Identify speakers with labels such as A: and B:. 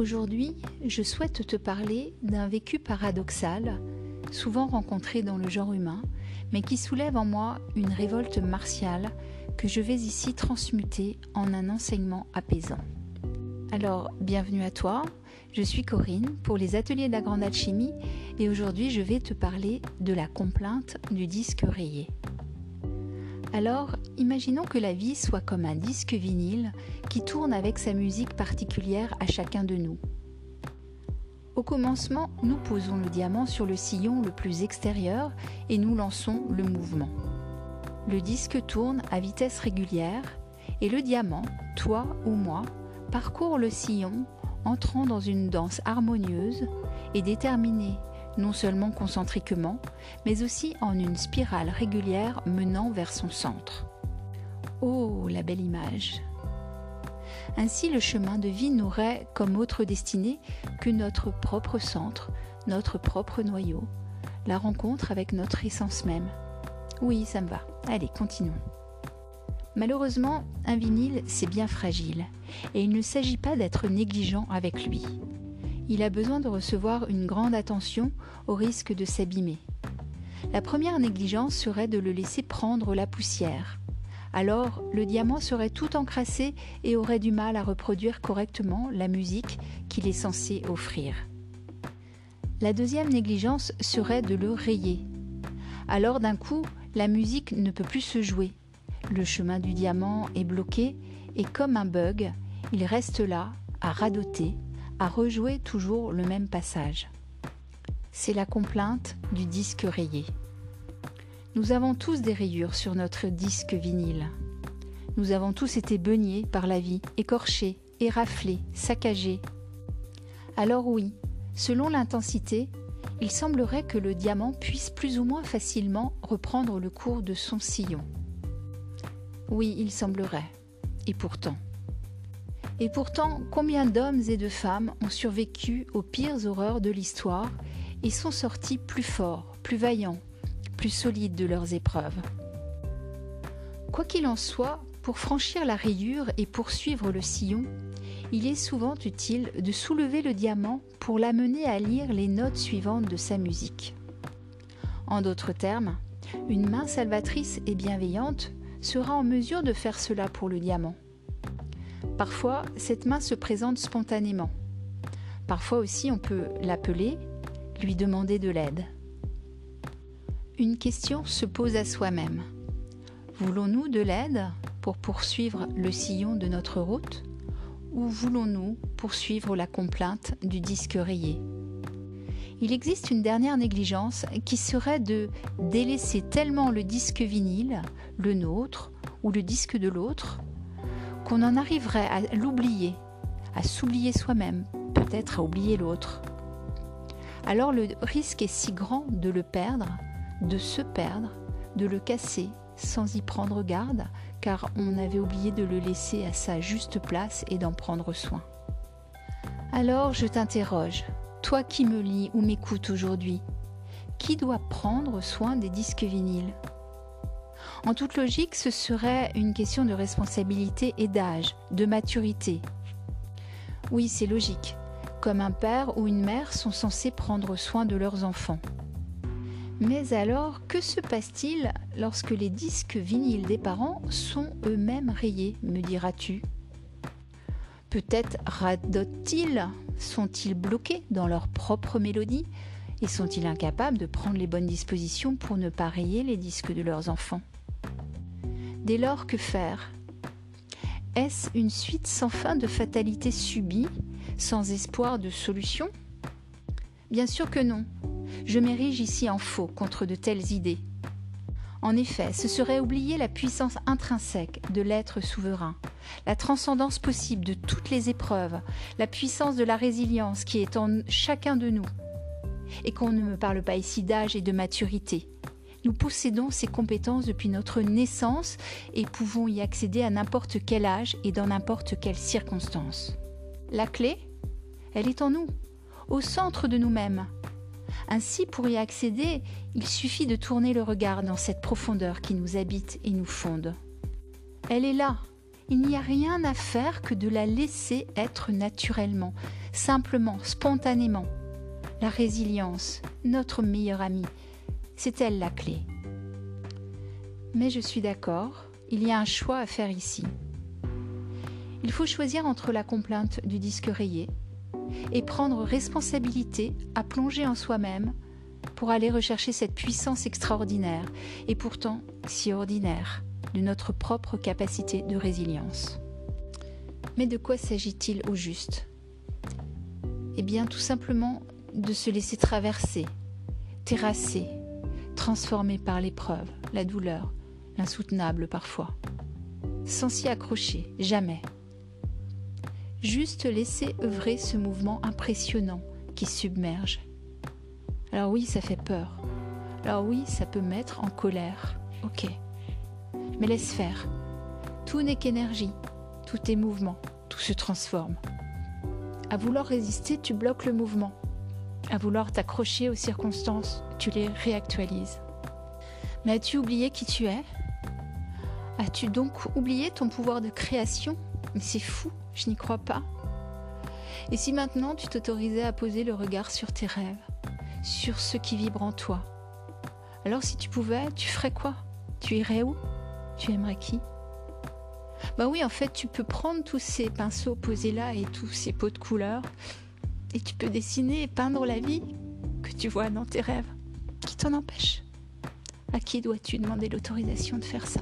A: Aujourd'hui, je souhaite te parler d'un vécu paradoxal, souvent rencontré dans le genre humain, mais qui soulève en moi une révolte martiale que je vais ici transmuter en un enseignement apaisant. Alors, bienvenue à toi, je suis Corinne pour les ateliers de la grande alchimie et aujourd'hui je vais te parler de la complainte du disque rayé. Alors, imaginons que la vie soit comme un disque vinyle qui tourne avec sa musique particulière à chacun de nous. Au commencement, nous posons le diamant sur le sillon le plus extérieur et nous lançons le mouvement. Le disque tourne à vitesse régulière et le diamant, toi ou moi, parcourt le sillon entrant dans une danse harmonieuse et déterminée non seulement concentriquement, mais aussi en une spirale régulière menant vers son centre. Oh, la belle image Ainsi le chemin de vie n'aurait comme autre destinée que notre propre centre, notre propre noyau, la rencontre avec notre essence même. Oui, ça me va. Allez, continuons. Malheureusement, un vinyle, c'est bien fragile, et il ne s'agit pas d'être négligent avec lui il a besoin de recevoir une grande attention au risque de s'abîmer. La première négligence serait de le laisser prendre la poussière. Alors, le diamant serait tout encrassé et aurait du mal à reproduire correctement la musique qu'il est censé offrir. La deuxième négligence serait de le rayer. Alors d'un coup, la musique ne peut plus se jouer. Le chemin du diamant est bloqué et comme un bug, il reste là, à radoter, à rejouer toujours le même passage. C'est la complainte du disque rayé. Nous avons tous des rayures sur notre disque vinyle. Nous avons tous été baignés par la vie, écorchés, éraflés, saccagés. Alors oui, selon l'intensité, il semblerait que le diamant puisse plus ou moins facilement reprendre le cours de son sillon. Oui, il semblerait. Et pourtant. Et pourtant, combien d'hommes et de femmes ont survécu aux pires horreurs de l'histoire et sont sortis plus forts, plus vaillants, plus solides de leurs épreuves Quoi qu'il en soit, pour franchir la rayure et poursuivre le sillon, il est souvent utile de soulever le diamant pour l'amener à lire les notes suivantes de sa musique. En d'autres termes, une main salvatrice et bienveillante sera en mesure de faire cela pour le diamant. Parfois, cette main se présente spontanément. Parfois aussi, on peut l'appeler, lui demander de l'aide. Une question se pose à soi-même. Voulons-nous de l'aide pour poursuivre le sillon de notre route ou voulons-nous poursuivre la complainte du disque rayé? Il existe une dernière négligence qui serait de délaisser tellement le disque vinyle, le nôtre ou le disque de l'autre, qu'on en arriverait à l'oublier, à s'oublier soi-même, peut-être à oublier l'autre. Alors le risque est si grand de le perdre, de se perdre, de le casser sans y prendre garde, car on avait oublié de le laisser à sa juste place et d'en prendre soin. Alors je t'interroge, toi qui me lis ou m'écoutes aujourd'hui, qui doit prendre soin des disques vinyles? En toute logique, ce serait une question de responsabilité et d'âge, de maturité. Oui, c'est logique, comme un père ou une mère sont censés prendre soin de leurs enfants. Mais alors, que se passe-t-il lorsque les disques vinyles des parents sont eux-mêmes rayés, me diras-tu? Peut-être radotent-ils? Sont-ils bloqués dans leur propre mélodie? Et sont-ils incapables de prendre les bonnes dispositions pour ne pas rayer les disques de leurs enfants? Dès lors, que faire? Est-ce une suite sans fin de fatalités subies, sans espoir de solution? Bien sûr que non. Je m'érige ici en faux contre de telles idées. En effet, ce serait oublier la puissance intrinsèque de l'être souverain, la transcendance possible de toutes les épreuves, la puissance de la résilience qui est en chacun de nous. Et qu'on ne me parle pas ici d'âge et de maturité, nous possédons ces compétences depuis notre naissance et pouvons y accéder à n'importe quel âge et dans n'importe quelle circonstance. La clé, elle est en nous, au centre de nous-mêmes. Ainsi, pour y accéder, il suffit de tourner le regard dans cette profondeur qui nous habite et nous fonde. Elle est là, Il n'y a rien à faire que de la laisser être naturellement, simplement, spontanément. La résilience, notre meilleure amie, c'est elle la clé? Mais je suis d'accord, il y a un choix à faire ici. Il faut choisir entre la complainte du disque rayé et prendre responsabilité à plonger en soi-même pour aller rechercher cette puissance extraordinaire et pourtant si ordinaire de notre propre capacité de résilience. Mais de quoi s'agit-il au juste? Eh bien tout simplement de se laisser traverser, terrasser, transformer par l'épreuve, la douleur, l'insoutenable parfois, sans s'y accrocher, jamais. Juste laisser œuvrer ce mouvement impressionnant qui submerge. Alors oui, ça fait peur. Alors oui, ça peut mettre en colère. Ok. Mais laisse faire. Tout n'est qu'énergie, tout est mouvement, tout se transforme. À vouloir résister, tu bloques le mouvement. À vouloir t'accrocher aux circonstances, tu les réactualises. Mais as-tu oublié qui tu es? As-tu donc oublié ton pouvoir de création? Mais c'est fou, je n'y crois pas. Et si maintenant tu t'autorisais à poser le regard sur tes rêves, sur ce qui vibre en toi, alors si tu pouvais, tu ferais quoi? Tu irais où? Tu aimerais qui? Bah oui, en fait, tu peux prendre tous ces pinceaux posés là et tous ces pots de couleurs et tu peux dessiner et peindre la vie que tu vois dans tes rêves. Qui t'en empêche? À qui dois-tu demander l'autorisation de faire ça?